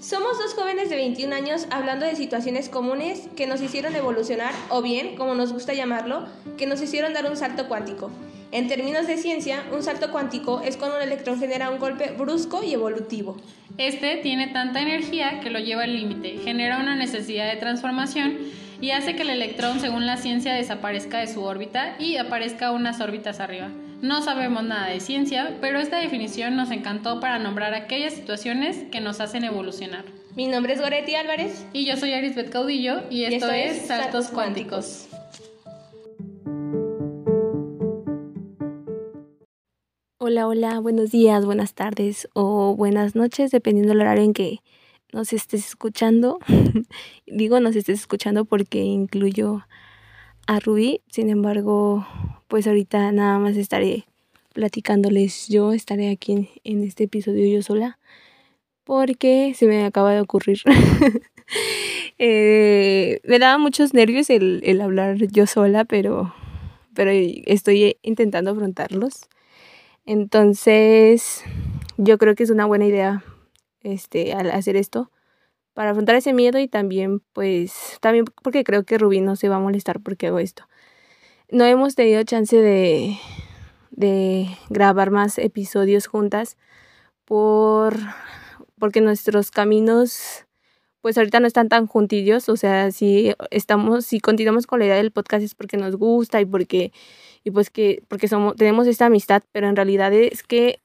Somos dos jóvenes de 21 años hablando de situaciones comunes que nos hicieron evolucionar o bien, como nos gusta llamarlo, que nos hicieron dar un salto cuántico. En términos de ciencia, un salto cuántico es cuando un electrón genera un golpe brusco y evolutivo. Este tiene tanta energía que lo lleva al límite, genera una necesidad de transformación y hace que el electrón, según la ciencia, desaparezca de su órbita y aparezca unas órbitas arriba. No sabemos nada de ciencia, pero esta definición nos encantó para nombrar aquellas situaciones que nos hacen evolucionar. Mi nombre es Goretti Álvarez. Y yo soy Arisbeth Caudillo y esto, es Saltos Cuánticos. Hola, hola, buenos días, buenas tardes o buenas noches, dependiendo del horario en que nos estés escuchando. Digo nos estés escuchando porque incluyo a Rubí, sin embargo, pues ahorita nada más estaré platicándoles yo, estaré aquí en, este episodio yo sola, porque se me acaba de ocurrir. Eh, me daba muchos nervios el, hablar yo sola, pero, pero estoy intentando afrontarlos. Entonces, yo creo que es una buena idea este, al hacer esto para afrontar ese miedo y también pues también porque creo que Rubí no se va a molestar porque hago esto. No hemos tenido chance de, de grabar más episodios juntas por porque nuestros caminos pues ahorita no están tan juntillos, o sea, si estamos si continuamos con la idea del podcast es porque nos gusta y porque y pues que porque somos tenemos esta amistad, pero en realidad es que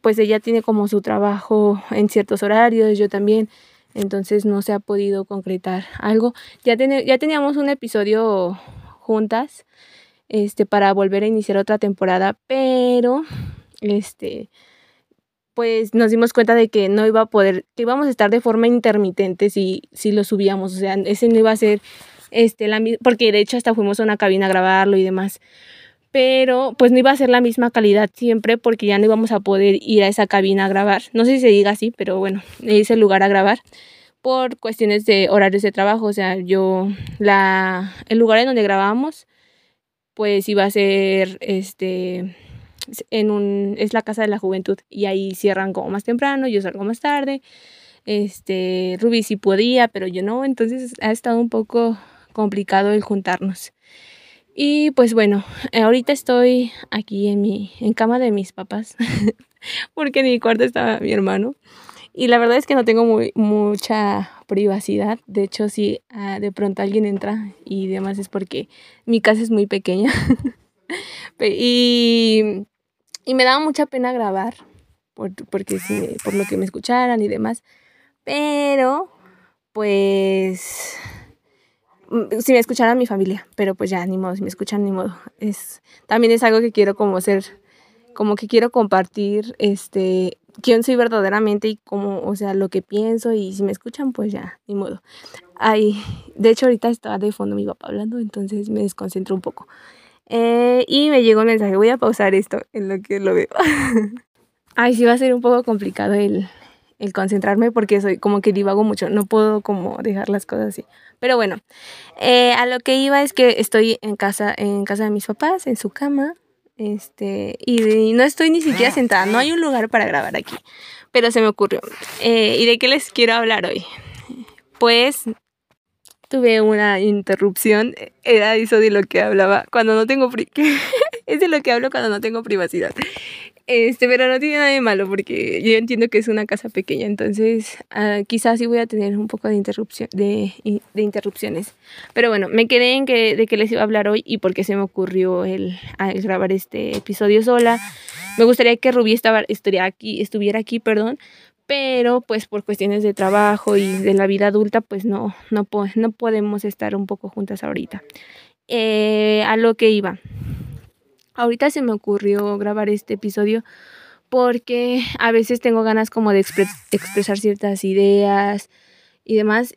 pues ella tiene como su trabajo en ciertos horarios, yo también entonces no se ha podido concretar algo. Ya, ya teníamos un episodio juntas este, para volver a iniciar otra temporada, pero este, pues nos dimos cuenta de que no iba a poder, que íbamos a estar de forma intermitente si, si lo subíamos, o sea, ese no iba a ser este, la porque de hecho hasta fuimos a una cabina a grabarlo y demás pero pues no iba a ser la misma calidad siempre porque ya no íbamos a poder ir a esa cabina a grabar. No sé si se diga así, pero bueno, es el lugar a grabar por cuestiones de horarios de trabajo. O sea, yo, la, el lugar en donde grabábamos, pues iba a ser, este, en un, es la Casa de la Juventud y ahí cierran como más temprano, yo salgo más tarde. Este, Ruby sí podía, pero yo no, entonces ha estado un poco complicado el juntarnos. Y pues bueno, ahorita estoy aquí en mi en cama de mis papás porque en mi cuarto estaba mi hermano. Y la verdad es que no tengo muy, mucha privacidad. De hecho, si ah, de pronto alguien entra y demás es porque mi casa es muy pequeña. y, y, me daba mucha pena grabar por, porque por lo que me escucharan y demás. Pero, pues Mm, si me escuchara mi familia, pero pues ya, ni modo, si me escuchan, ni modo. Es, también es algo que quiero como ser, como que quiero compartir, este, quién soy verdaderamente y cómo, o sea, lo que pienso y si me escuchan, pues ya, ni modo. Ay, de hecho ahorita estaba de fondo mi papá hablando, entonces me desconcentro un poco. Eh, y me llegó un mensaje, voy a pausar esto en lo que lo veo. Ay, sí va a ser un poco complicado el, el concentrarme porque soy como que divago mucho, no puedo como dejar las cosas así. Pero bueno, eh, a lo que iba es que estoy en casa, en casa de mis papás, en su cama, este, y, no estoy ni siquiera sentada, no hay un lugar para grabar aquí, pero se me ocurrió. Eh, ¿Y de qué les quiero hablar hoy? Pues tuve una interrupción, era eso de lo que hablaba cuando no tengo, es de lo que hablo cuando no tengo privacidad. Este, pero no tiene nada de malo porque yo entiendo que es una casa pequeña, entonces uh, quizás sí voy a tener un poco de, interrupción, de, de, interrupciones. Pero bueno, me quedé en que, de que les iba a hablar hoy y porque se me ocurrió el, el grabar este episodio sola. Me gustaría que Rubí estuviera aquí, estuviera aquí, perdón, pero pues por cuestiones de trabajo y de la vida adulta, pues no, no, no podemos estar un poco juntas ahorita. Eh, a lo que iba. Ahorita se me ocurrió grabar este episodio porque a veces tengo ganas como de expresar ciertas ideas y demás,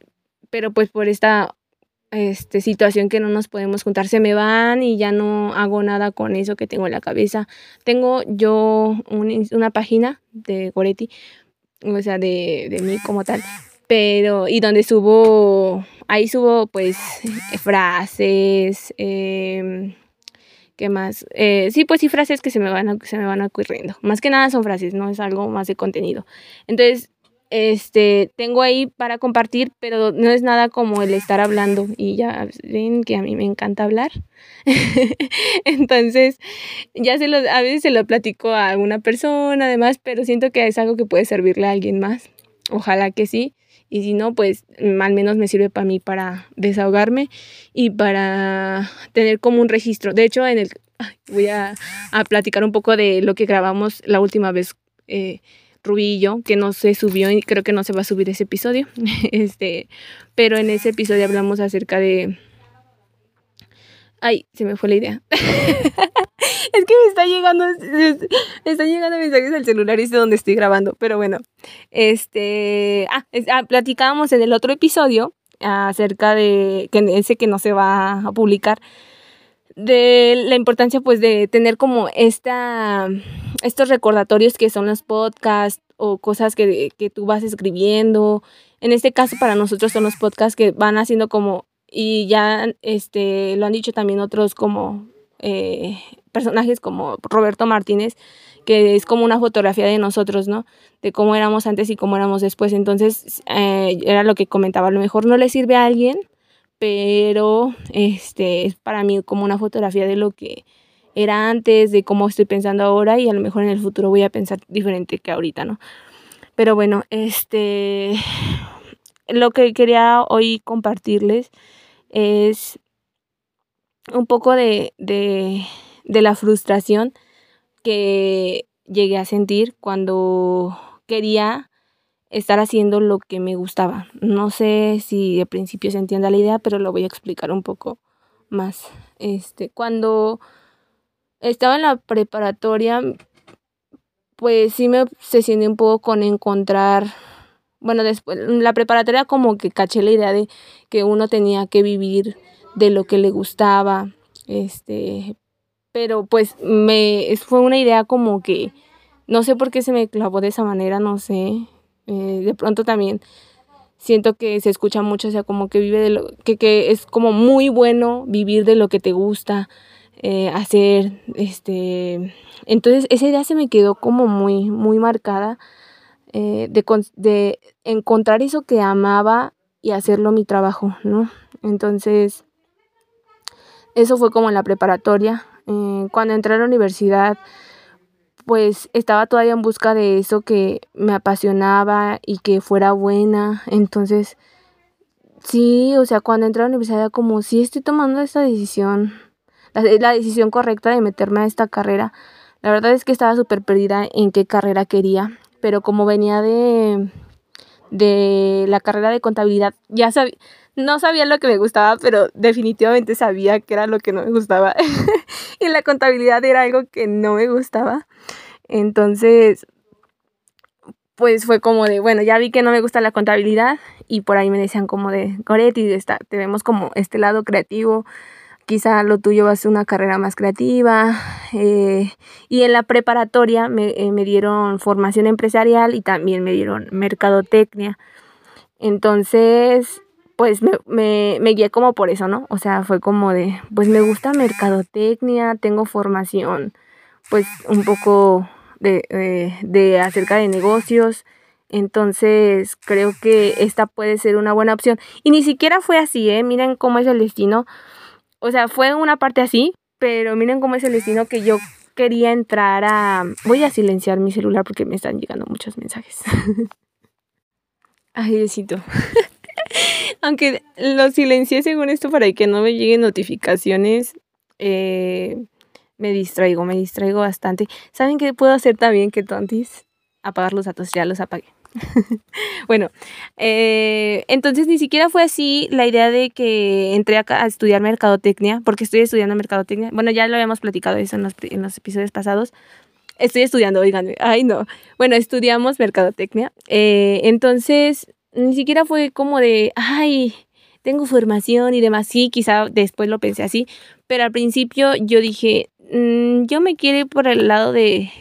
pero pues por esta este, situación que no nos podemos juntar, se me van y ya no hago nada con eso que tengo en la cabeza. Tengo yo una página de Goretti, o sea, de, de mí como tal, pero y donde subo, ahí subo pues frases, eh, ¿Qué más? Eh, sí, pues sí, frases que se me, van se me van ocurriendo. Más que nada son frases, no es algo más de contenido. Entonces, este, tengo ahí para compartir, pero no es nada como el estar hablando y ya ven que a mí me encanta hablar. Entonces, ya se lo, a veces se lo platico a alguna persona además, pero siento que es algo que puede servirle a alguien más. Ojalá que sí. Y si no, pues mm, al menos me sirve para mí para desahogarme y para tener como un registro. De hecho, en el voy a, a platicar un poco de lo que grabamos la última vez. Eh, Rubillo, que no se subió y creo que no se va a subir ese episodio. este, pero en ese episodio hablamos acerca de. Ay, se me fue la idea. es que me está llegando, me están llegando mensajes al celular y sé dónde estoy grabando. Pero bueno, este, ah, ah, platicábamos en el otro episodio acerca de que ese que no se va a publicar de la importancia pues de tener como esta, estos recordatorios que son los podcasts o cosas que, que tú vas escribiendo. En este caso para nosotros son los podcasts que van haciendo como, y ya este, lo han dicho también otros como eh, personajes como Roberto Martínez, que es como una fotografía de nosotros, ¿no? De cómo éramos antes y cómo éramos después. Entonces, eh, era lo que comentaba, a lo mejor no le sirve a alguien pero este es para mí como una fotografía de lo que era antes, de cómo estoy pensando ahora y a lo mejor en el futuro voy a pensar diferente que ahorita, ¿no? Pero bueno, este lo que quería hoy compartirles es un poco de, de, de la frustración que llegué a sentir cuando quería estar haciendo lo que me gustaba. No sé si de principio se entienda la idea, pero lo voy a explicar un poco más. Este, cuando estaba en la preparatoria, pues sí me obsesioné un poco con encontrar, bueno, después, la preparatoria como que caché la idea de que uno tenía que vivir de lo que le gustaba, este, pero pues me, fue una idea como que, no sé por qué se me clavó de esa manera, no sé, eh, de pronto también siento que se escucha mucho, o sea, como que vive de lo que, que es como muy bueno vivir de lo que te gusta eh, hacer, este, entonces esa idea se me quedó como muy, muy marcada eh, de, de encontrar eso que amaba y hacerlo mi trabajo, ¿no? Entonces, eso fue como en la preparatoria. cuando entré a la universidad, pues estaba todavía en busca de eso que me apasionaba y que fuera buena. Entonces, sí, o sea, cuando entré a la universidad como, sí estoy tomando esta decisión, la, la decisión correcta de meterme a esta carrera. La verdad es que estaba súper perdida en qué carrera quería, pero como venía de, de la carrera de contabilidad, ya sabía, no sabía lo que me gustaba, pero definitivamente sabía que era lo que no me gustaba. y la contabilidad era algo que no me gustaba. Entonces, pues fue como de, bueno, ya vi que no me gusta la contabilidad y por ahí me decían como de, Goretti, te vemos como este lado creativo, quizá lo tuyo va a ser una carrera más creativa. Eh, y en la preparatoria me, eh, me, dieron formación empresarial y también me dieron mercadotecnia. Entonces, pues me, me, guié como por eso, ¿no? O sea, fue como de, pues me gusta mercadotecnia, tengo formación, pues un poco de, de acerca de negocios. Entonces creo que esta puede ser una buena opción. Y ni siquiera fue así, ¿eh? Miren cómo es el destino. O sea, fue una parte así, pero miren cómo es el destino que yo quería entrar a... Voy a silenciar mi celular porque me están llegando muchos mensajes. Ay, besito. Aunque lo silencié según esto para que no me lleguen notificaciones. Eh, me distraigo, me distraigo bastante. ¿Saben qué puedo hacer también que tontis? Apagar los datos, ya los apagué. bueno, eh, entonces ni siquiera fue así la idea de que entré acá a estudiar mercadotecnia, porque estoy estudiando mercadotecnia. Bueno, ya lo habíamos platicado eso en los, en los episodios pasados. Estoy estudiando, oigan, ay no. Bueno, estudiamos mercadotecnia. Eh, entonces, ni siquiera fue como de, ay, tengo formación y demás. Sí, quizá después lo pensé así, pero al principio yo dije, Mm, yo me quiero ir por el lado de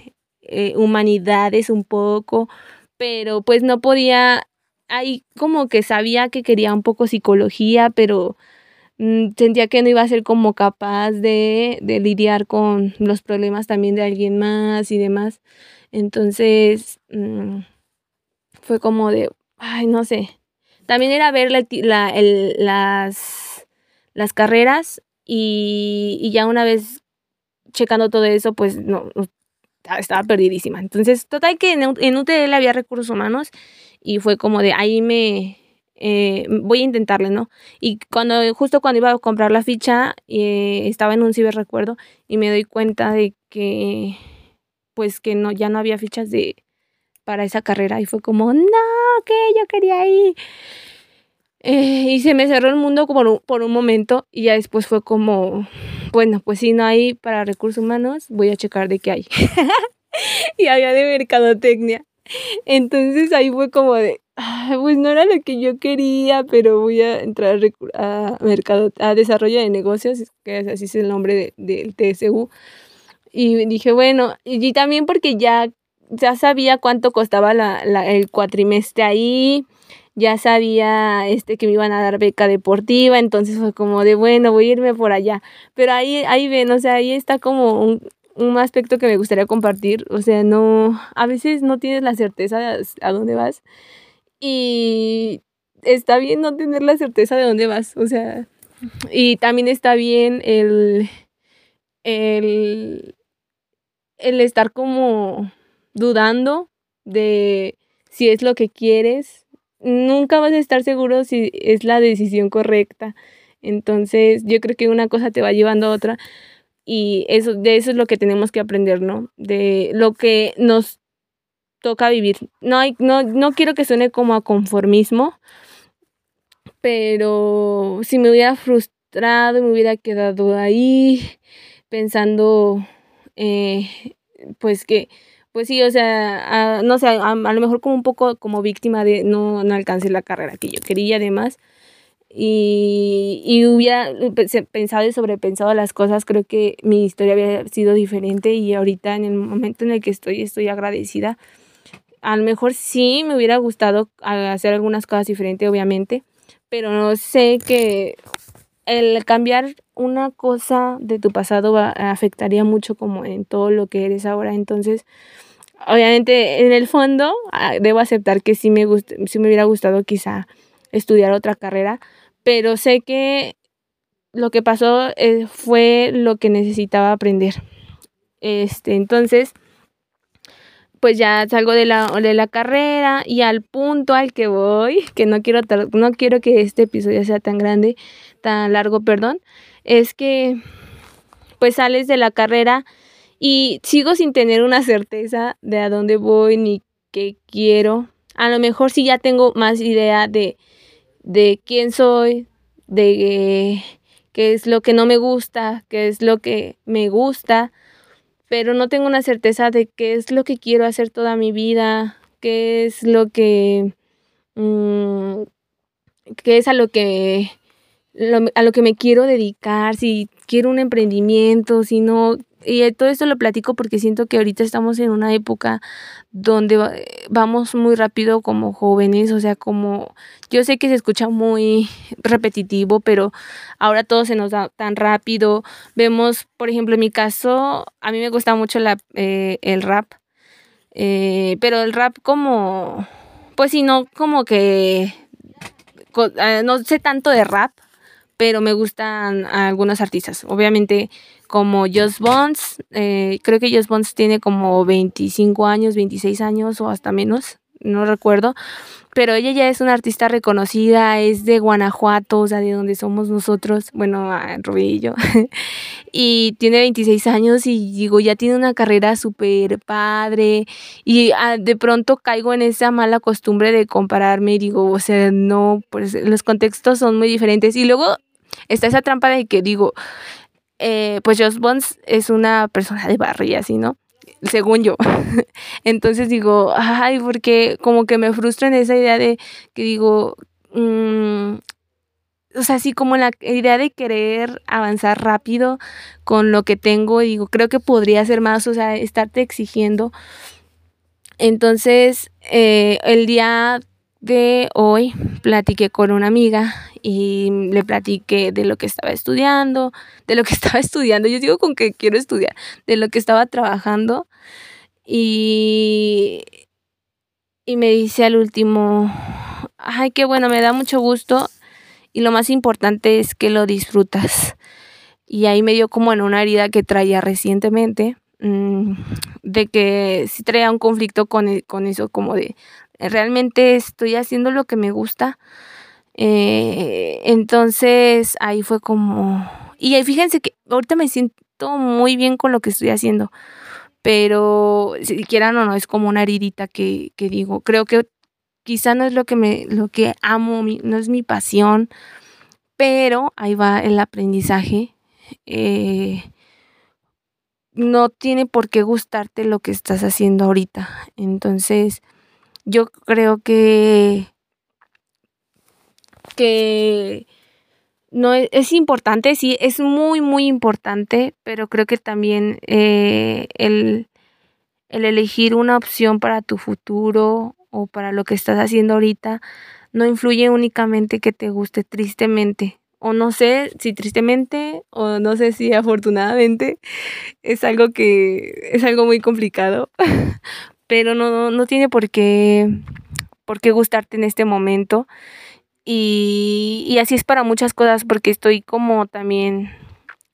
eh, humanidades un poco, pero pues no podía, ahí como que sabía que quería un poco psicología, pero mm, sentía que no iba a ser como capaz de, de lidiar con los problemas también de alguien más y demás. Entonces, mm, fue como de, ay, no sé. También era ver la, las, las carreras y, ya una vez checando todo eso, pues no, estaba perdidísima. Entonces, total que en, UTL había recursos humanos y fue como de ahí me eh, voy a intentarle, ¿no? Y cuando justo cuando iba a comprar la ficha eh, estaba en un ciberrecuerdo y me doy cuenta de que pues que no ya no había fichas de para esa carrera y fue como no que yo quería ir eh, y se me cerró el mundo por un, por un momento y ya después fue como bueno pues si no hay para recursos humanos voy a checar de qué hay y había de mercadotecnia entonces ahí fue como de, pues no era lo que yo quería, pero voy a entrar a, mercado, a desarrollo de negocios, que así es el nombre del TSU. Y dije, bueno, y también porque ya, ya sabía cuánto costaba la, el cuatrimestre ahí, ya sabía este que me iban a dar beca deportiva, entonces fue como de bueno, voy a irme por allá. Pero ahí, ahí ven, o sea, ahí está como un, un aspecto que me gustaría compartir, o sea, no, a veces no tienes la certeza de a dónde vas y está bien no tener la certeza de dónde vas, o sea, y también está bien el, el, el estar como dudando de si es lo que quieres, nunca vas a estar seguro si es la decisión correcta. Entonces, yo creo que una cosa te va llevando a otra y eso, de eso es lo que tenemos que aprender, ¿no? De lo que nos toca vivir. No, hay, no, no quiero que suene como a conformismo, pero si me hubiera frustrado y me hubiera quedado ahí pensando, eh, pues que, pues sí, o sea, no sé, a, lo mejor como un poco como víctima de no, no alcancé la carrera que yo quería, además y, y hubiera pensado y sobrepensado las cosas, creo que mi historia había sido diferente y ahorita en el momento en el que estoy estoy agradecida. A lo mejor sí me hubiera gustado hacer algunas cosas diferentes, obviamente, pero no sé que el cambiar una cosa de tu pasado afectaría mucho como en todo lo que eres ahora. Entonces, obviamente en el fondo ah, debo aceptar que sí me, sí me hubiera gustado quizá estudiar otra carrera, pero sé que lo que pasó eh, fue lo que necesitaba aprender. Este, entonces, pues ya salgo de la, de la carrera y al punto al que voy, que no quiero, no quiero que este episodio sea tan grande, tan largo, perdón, es que pues sales de la carrera y sigo sin tener una certeza de a dónde voy ni qué quiero. A lo mejor sí ya tengo más idea de, de quién soy, de qué es lo que no me gusta, qué es lo que me gusta, pero no tengo una certeza de qué es lo que quiero hacer toda mi vida, qué es lo que, mm, qué es a lo que, a lo que me quiero dedicar, si quiero un emprendimiento, si no, y todo esto lo platico porque siento que ahorita estamos en una época donde vamos muy rápido como jóvenes, o sea, como yo sé que se escucha muy repetitivo, pero ahora todo se nos da tan rápido. Vemos, por ejemplo, en mi caso, a mí me gusta mucho la, eh, el rap, eh, pero el rap como, pues sí, no como que, eh, no sé tanto de rap, pero me gustan algunos artistas. Obviamente como Just Bones, eh, creo que Just Bones tiene como 25 años, 26 años o hasta menos, no recuerdo, pero ella ya es una artista reconocida, es de Guanajuato, o sea, de donde somos nosotros, bueno, Rubí y yo, y tiene 26 años y digo, ya tiene una carrera súper padre, y ah, de pronto caigo en esa mala costumbre de compararme y digo, o sea, no, pues los contextos son muy diferentes, y luego está esa trampa de que digo, eh, pues Joss Bones es una persona de barrio así, ¿no? Según yo. Entonces digo, ay, porque como que me frustra en esa idea de que digo, mm, o sea, así como la idea de querer avanzar rápido con lo que tengo, digo, creo que podría ser más, o sea, estarte exigiendo. Entonces, eh, el día de hoy platiqué con una amiga y le platiqué de lo que estaba estudiando, de lo que estaba estudiando, yo digo con que quiero estudiar, de lo que estaba trabajando. Y, y me dice al último, ay, qué bueno, me da mucho gusto. Y lo más importante es que lo disfrutas. Y ahí me dio como en una herida que traía recientemente, mm, de que si traía un conflicto con, e, con eso, como de, realmente estoy haciendo lo que me gusta. Eh, entonces ahí fue como... Y ahí fíjense que ahorita me siento muy bien con lo que estoy haciendo, pero si quieran o no, es como una heridita que, que digo, creo que quizá no es lo que me, lo que amo, no es mi pasión, pero ahí va el aprendizaje. Eh, no tiene por qué gustarte lo que estás haciendo ahorita. Entonces, yo creo que que no es, es, importante, sí, es muy, muy importante, pero creo que también eh, el, el elegir una opción para tu futuro o para lo que estás haciendo ahorita no influye únicamente que te guste tristemente. O no sé si tristemente o no sé si afortunadamente es algo que es algo muy complicado, pero no, no tiene por qué, por qué gustarte en este momento. Y, y así es para muchas cosas porque estoy como también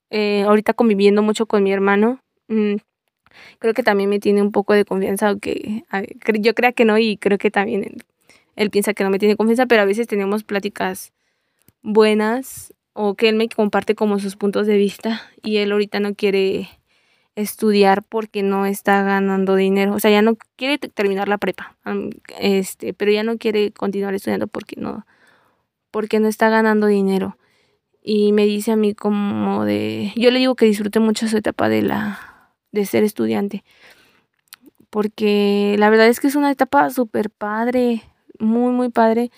eh, ahorita conviviendo mucho con mi hermano. Mm, creo que también me tiene un poco de confianza, aunque yo creo que no y creo que también él, piensa que no me tiene confianza, pero a veces tenemos pláticas buenas o que él me comparte como sus puntos de vista y él ahorita no quiere estudiar porque no está ganando dinero, o sea, ya no quiere terminar la prepa, este, pero ya no quiere continuar estudiando porque no porque no está ganando dinero. Y me dice a mí como de yo le digo que disfrute mucho su etapa de la de ser estudiante. Porque la verdad es que es una etapa súper padre, muy, muy padre.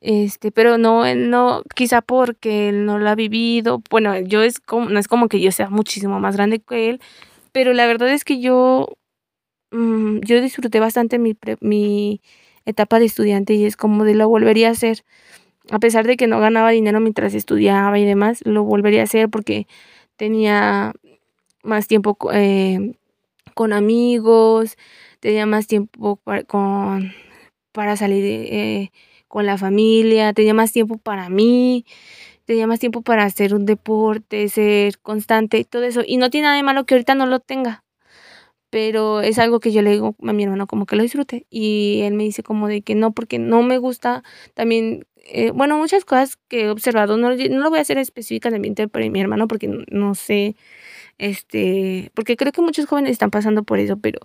Este, pero no, no, quizá porque él no la ha vivido. Bueno, yo es como, no es como que yo sea muchísimo más grande que él, pero la verdad es que yo, mm, yo disfruté bastante mi, mi etapa de estudiante y es como de lo volvería a hacer. A pesar de que no ganaba dinero mientras estudiaba y demás, lo volvería a hacer porque tenía más tiempo eh, con amigos, tenía más tiempo para, con, para salir eh, con la familia, tenía más tiempo para mí, tenía más tiempo para hacer un deporte, ser constante todo eso. Y no tiene nada de malo que ahorita no lo tenga, pero es algo que yo le digo a mi hermano como que lo disfrute. Y él me dice como de que no, porque no me gusta también eh, bueno, muchas cosas que he observado, no, no lo voy a hacer específicamente para mi hermano porque no sé este, porque creo que muchos jóvenes están pasando por eso, pero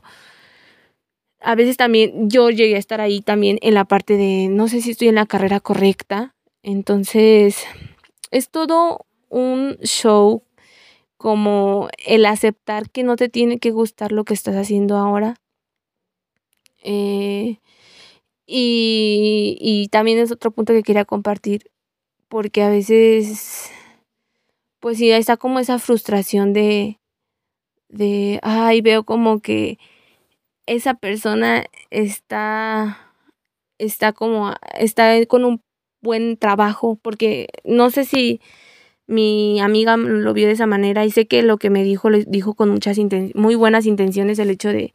a veces también yo llegué a estar ahí también en la parte de no sé si estoy en la carrera correcta. Entonces, es todo un show como el aceptar que no te tiene que gustar lo que estás haciendo ahora. Eh, y, y también es otro punto que quería compartir, porque a veces pues sí, está como esa frustración de, de, ay, veo como que esa persona está, está como, está con un buen trabajo, porque no sé si mi amiga lo vio de esa manera y sé que lo que me dijo lo dijo con muchas muy buenas intenciones el hecho de,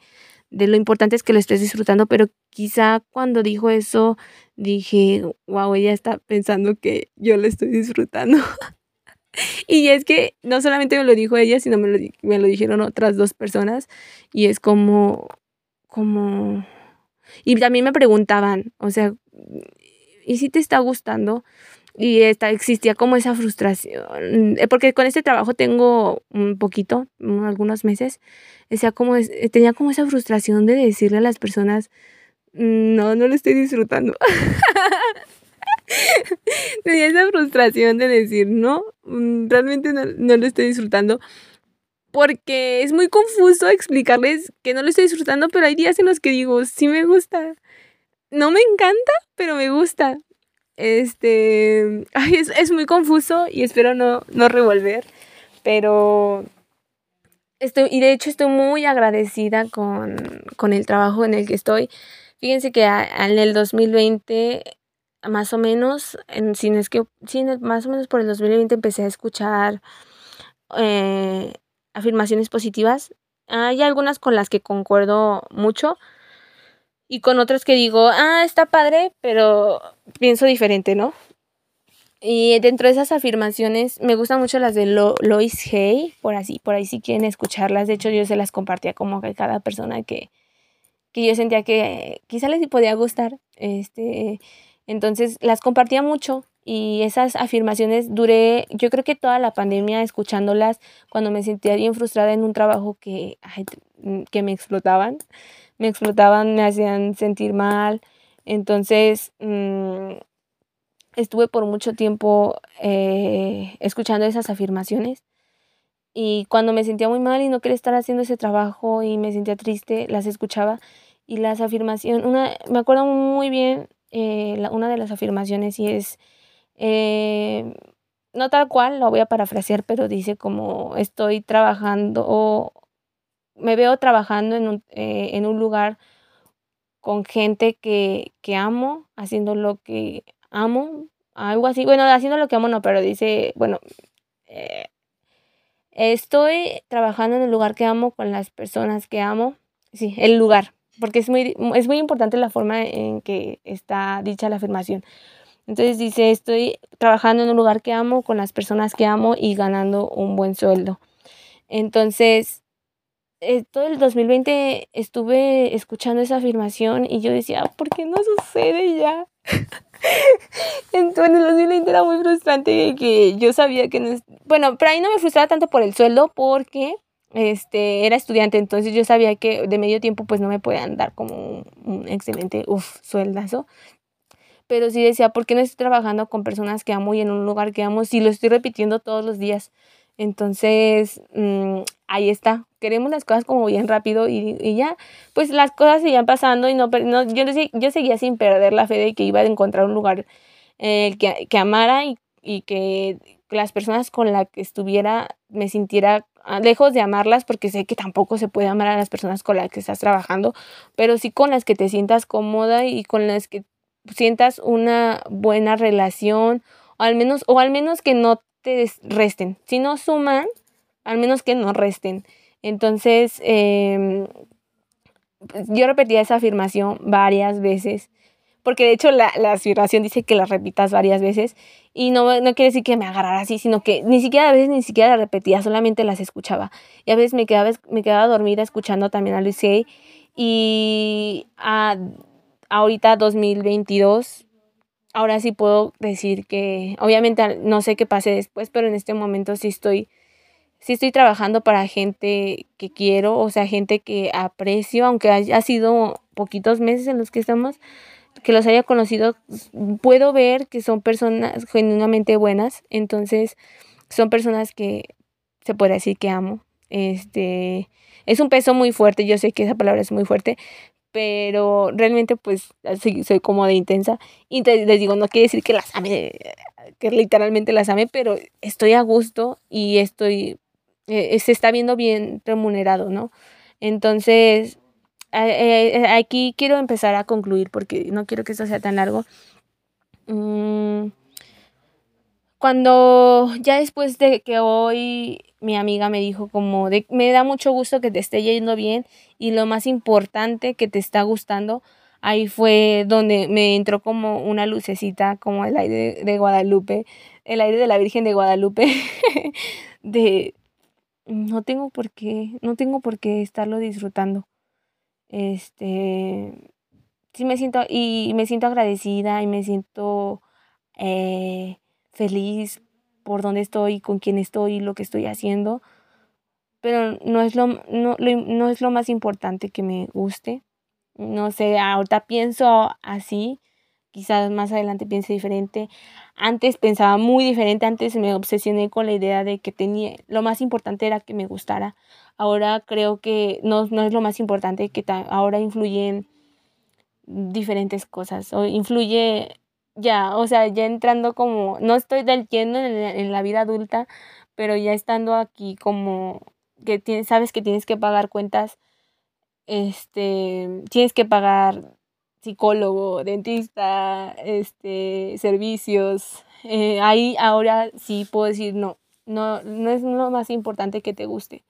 de lo importante es que lo estés disfrutando, pero quizá cuando dijo eso dije, wow, ella está pensando que yo lo estoy disfrutando. y es que no solamente me lo dijo ella, sino me lo, me lo dijeron otras dos personas. Y es como, como... Y también me preguntaban, o sea, ¿y si te está gustando? Y esta, existía como esa frustración, eh, porque con este trabajo tengo un poquito, algunos meses, decía como, tenía como esa frustración de decirle a las personas, no, no lo estoy disfrutando. Tenía esa frustración de decir, no, mm, realmente no, lo estoy disfrutando. Porque es muy confuso explicarles que no lo estoy disfrutando, pero hay días en los que digo, sí me gusta. No me encanta, pero me gusta. Este, es, es muy confuso y espero no, no revolver, pero estoy, y de hecho estoy muy agradecida con, con el trabajo en el que estoy. Fíjense que en el 2020 más o menos, en, si es que, más o menos por el 2020 empecé a escuchar eh, afirmaciones positivas. Hay algunas con las que concuerdo mucho y con otros que digo, ah, está padre, pero pienso diferente, ¿no? Y dentro de esas afirmaciones me gustan mucho las de Lois Hay, por así, por ahí si quieren escucharlas. De hecho, yo se las compartía como a cada persona que, que yo sentía que quizá les podía gustar. Este, entonces las compartía mucho y esas afirmaciones duré, yo creo que toda la pandemia escuchándolas cuando me sentía bien frustrada en un trabajo que, que me explotaban me explotaban, me hacían sentir mal. Entonces, mm, estuve por mucho tiempo eh, escuchando esas afirmaciones. Y cuando me sentía muy mal y no quería estar haciendo ese trabajo y me sentía triste, las escuchaba. Y las afirmaciones, una, me acuerdo muy bien eh, una de las afirmaciones y es, eh, no tal cual, lo voy a parafrasear, pero dice como estoy trabajando me veo trabajando en un, eh, en un lugar con gente que, que, amo, haciendo lo que amo, algo así. Bueno, haciendo lo que amo no, pero dice, bueno, eh, estoy trabajando en el lugar que amo con las personas que amo. Sí, el lugar, porque es muy, es muy importante la forma en que está dicha la afirmación. Entonces dice, estoy trabajando en un lugar que amo con las personas que amo y ganando un buen sueldo. Entonces, eh, todo el 2020 estuve escuchando esa afirmación y yo decía, ¿por qué no sucede ya? Entonces, en el 2020 era muy frustrante que yo sabía que no... Bueno, pero ahí no me frustraba tanto por el sueldo porque este, era estudiante, entonces yo sabía que de medio tiempo pues no me podían dar como un, excelente, sueldazo. Pero sí decía, ¿por qué no estoy trabajando con personas que amo y en un lugar que amo si lo estoy repitiendo todos los días? Entonces, mm, ahí está. Queremos las cosas como bien rápido y, ya, pues las cosas seguían pasando y no, no yo, yo seguía sin perder la fe de que iba a encontrar un lugar eh, que, que, amara y, y que las personas con las que estuviera me sintiera ah, lejos de amarlas porque sé que tampoco se puede amar a las personas con las que estás trabajando, pero sí con las que te sientas cómoda y con las que sientas una buena relación o al menos o al menos que no te resten. Si no suman, al menos que no resten. Entonces, em, pues, yo repetía esa afirmación varias veces, porque de hecho la, afirmación dice que la repitas varias veces y no, no quiere decir que me agarrara así, sino que ni siquiera a veces ni siquiera la repetía, solamente las escuchaba. Y a veces me quedaba, me quedaba dormida escuchando también a Lucy y a, ahorita 2022 ahora sí puedo decir que, obviamente no sé qué pase después, pero en este momento sí estoy, sí estoy trabajando para gente que quiero, o sea, gente que aprecio, aunque haya sido poquitos meses en los que estamos, que los haya conocido, puedo ver que son personas genuinamente buenas, entonces son personas que se puede decir que amo. Este, es un peso muy fuerte, yo sé que esa palabra es muy fuerte, pero realmente pues soy, como de intensa y les digo, no quiere decir que las ame, que literalmente las ame, pero estoy a gusto y estoy, eh, se está viendo bien remunerado, ¿no? Entonces, eh, aquí quiero empezar a concluir porque no quiero que esto sea tan largo. Mm, cuando ya después de que hoy mi amiga me dijo como de, me da mucho gusto que te esté yendo bien y lo más importante que te está gustando, ahí fue donde me entró como una lucecita como el aire de Guadalupe, el aire de la Virgen de Guadalupe, de no tengo por qué, no tengo por qué estarlo disfrutando. Este, sí me siento, y me siento agradecida y me siento eh, feliz por dónde estoy, con quién estoy, lo que estoy haciendo. Pero no es lo, no, no es lo más importante que me guste. No sé, ahorita pienso así, quizás más adelante piense diferente. Antes pensaba muy diferente, antes me obsesioné con la idea de que tenía, lo más importante era que me gustara. Ahora creo que no, no es lo más importante, que ahora influyen diferentes cosas, o influye ya, o sea, ya entrando como, no estoy del lleno en, la vida adulta, pero ya estando aquí como que tienes, sabes que tienes que pagar cuentas, este, tienes que pagar psicólogo, dentista, este, servicios, eh, ahí ahora sí puedo decir no, no, no es lo más importante que te guste.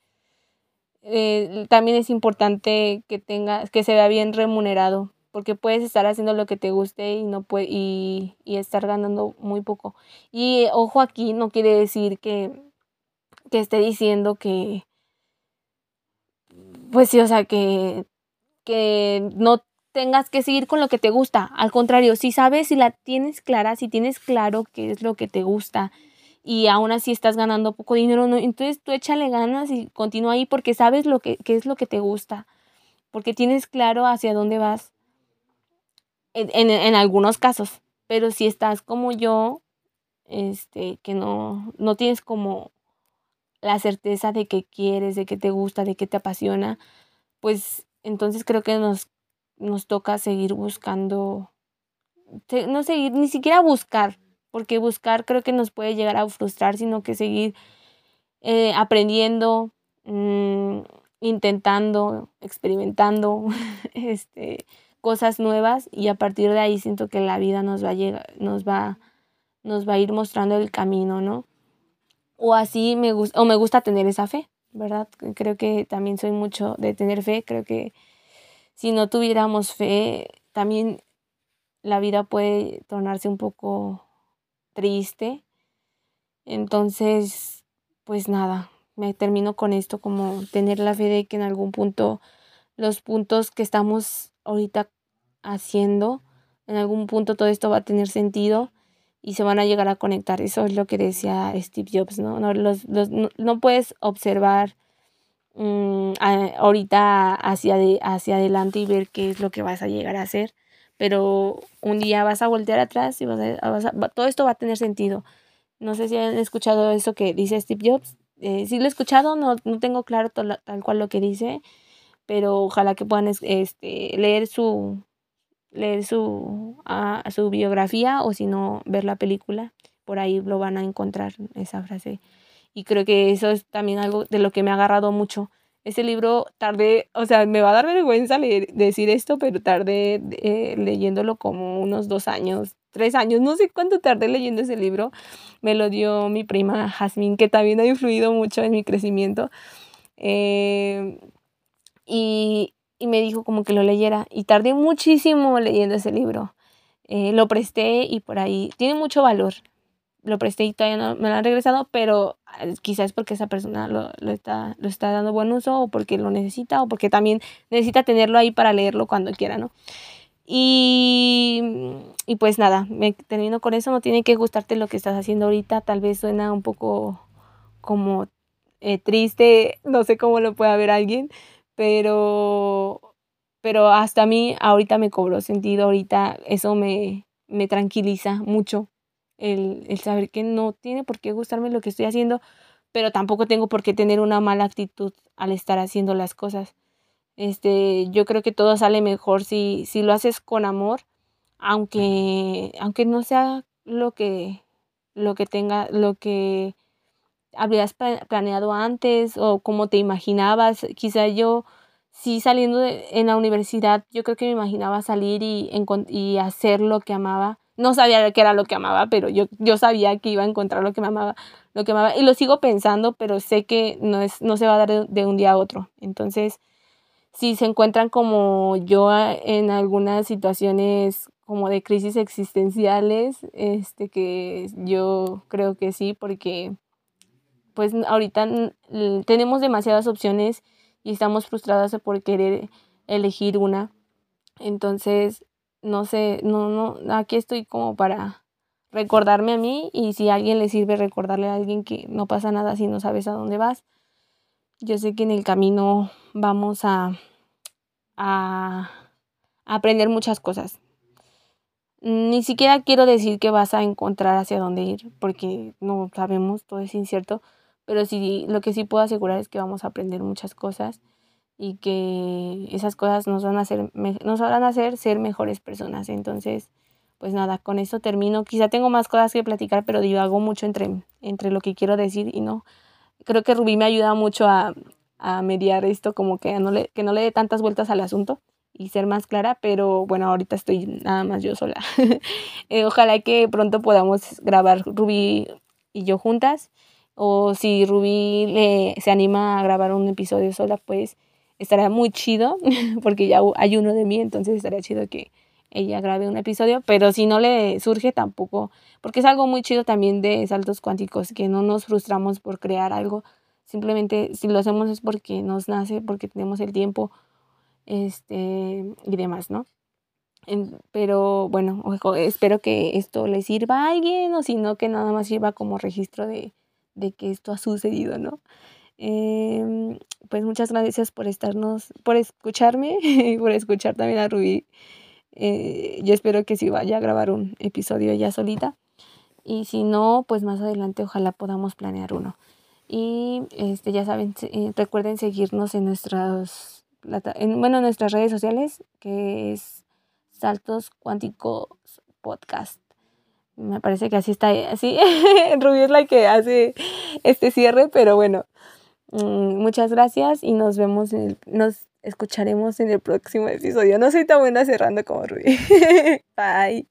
Eh, también es importante que tengas, que se vea bien remunerado, porque puedes estar haciendo lo que te guste y no puede, y, y estar ganando muy poco. Y ojo aquí, no quiere decir que, que esté diciendo que, pues sí, o sea, que, que no tengas que seguir con lo que te gusta. Al contrario, si sabes, si la tienes clara, si tienes claro qué es lo que te gusta y aún así estás ganando poco dinero, no, entonces tú échale ganas y continúa ahí porque sabes lo que, qué es lo que te gusta, porque tienes claro hacia dónde vas en, en, algunos casos. Pero si estás como yo, este, que no, no tienes como la certeza de que quieres, de que te gusta, de que te apasiona, pues entonces creo que nos, nos toca seguir buscando, no seguir, ni siquiera buscar, porque buscar creo que nos puede llegar a frustrar, sino que seguir eh, aprendiendo, mmm, intentando, experimentando este, cosas nuevas y a partir de ahí siento que la vida nos va a llegar, nos va, nos va a ir mostrando el camino, ¿no? O así me gusta, o me gusta tener esa fe, ¿verdad? Creo que también soy mucho de tener fe, creo que si no tuviéramos fe, también la vida puede tornarse un poco triste. Entonces, pues nada, me termino con esto, como tener la fe de que en algún punto los puntos que estamos ahorita haciendo, en algún punto todo esto va a tener sentido y se van a llegar a conectar. Eso es lo que decía Steve Jobs, ¿no? No, los, los, no, no puedes observar um, a, ahorita hacia, de, hacia adelante y ver qué es lo que vas a llegar a hacer, pero un día vas a voltear atrás y vas a, vas a, todo esto va a tener sentido. No sé si han escuchado eso que dice Steve Jobs. Eh, sí lo he escuchado, no, no tengo claro tal, tal cual lo que dice, pero ojalá que puedan este, leer su, leer su, a, su biografía o si no ver la película, por ahí lo van a encontrar esa frase. Y creo que eso es también algo de lo que me ha agarrado mucho. Ese libro tardé, o sea, me va a dar vergüenza leer, decir esto, pero tardé eh, leyéndolo como unos dos años, tres años, no sé cuánto tardé leyendo ese libro. Me lo dio mi prima Jazmín, que también ha influido mucho en mi crecimiento. Eh, y, y me dijo como que lo leyera y tardé muchísimo leyendo ese libro. Eh, lo presté y por ahí tiene mucho valor. Lo presté y todavía no me lo han regresado, pero eh, quizás porque esa persona lo, lo, está, lo está dando buen uso o porque lo necesita o porque también necesita tenerlo ahí para leerlo cuando quiera, ¿no? Y, y pues nada, me termino con eso. No tiene que gustarte lo que estás haciendo ahorita. Tal vez suena un poco como eh, triste, no sé cómo lo pueda ver alguien, pero, pero hasta a mí ahorita me cobró sentido, ahorita eso me, me tranquiliza mucho, el, el saber que no tiene por qué gustarme lo que estoy haciendo, pero tampoco tengo por qué tener una mala actitud al estar haciendo las cosas. Este, yo creo que todo sale mejor si, si lo haces con amor, aunque, aunque no sea lo que, lo que tenga, lo que habrías planeado antes o como te imaginabas. Quizá yo, sí saliendo en la universidad, yo creo que me imaginaba salir y, y hacer lo que amaba. No sabía qué era lo que amaba, pero yo, yo sabía que iba a encontrar lo que me amaba, lo que amaba. Y lo sigo pensando, pero sé que no, es, no se va a dar de, de un día a otro. Entonces, si se encuentran como yo en algunas situaciones como de crisis existenciales, este que yo creo que sí, porque pues ahorita tenemos demasiadas opciones y estamos frustradas por querer elegir una. Entonces, no sé, no, no, aquí estoy como para recordarme a mí y si a alguien le sirve recordarle a alguien que no pasa nada si no sabes a dónde vas. Yo sé que en el camino vamos a, a aprender muchas cosas. Ni siquiera quiero decir que vas a encontrar hacia dónde ir, porque no sabemos, todo es incierto, pero sí, lo que sí puedo asegurar es que vamos a aprender muchas cosas y que esas cosas nos van a hacer, nos van a hacer ser mejores personas. Entonces, pues nada, con esto termino. Quizá tengo más cosas que platicar, pero divago mucho entre, entre lo que quiero decir y no. Creo que Rubí me ayuda mucho a, a mediar esto, como que no, le, que no le dé tantas vueltas al asunto y ser más clara, pero bueno, ahorita estoy nada más yo sola. eh, ojalá que pronto podamos grabar Rubí y yo juntas o si Rubí le, se anima a grabar un episodio sola, pues estaría muy chido, porque ya hay uno de mí, entonces estaría chido que ella grabe un episodio, pero si no le surge tampoco, porque es algo muy chido también de saltos cuánticos, que no nos frustramos por crear algo, simplemente si lo hacemos es porque nos nace, porque tenemos el tiempo, este, y demás, ¿no? pero bueno, espero que esto le sirva a alguien o si no que nada más sirva como registro de, de que esto ha sucedido, ¿no? Em, pues muchas gracias por estarnos, por escucharme y por escuchar también a Rubí. Eh, yo espero que sí vaya a grabar un episodio ella solita. Y si no, pues más adelante ojalá podamos planear uno. Y este, ya saben, eh, recuerden seguirnos en nuestras, en, bueno, en nuestras redes sociales, que es Saltos Cuánticos Podcast. Me parece que así está, así. Rubí es la que hace este cierre, pero bueno. Mm, muchas gracias y nos vemos, en nos escucharemos en el próximo episodio. No soy tan buena cerrando como Rubí. Bye.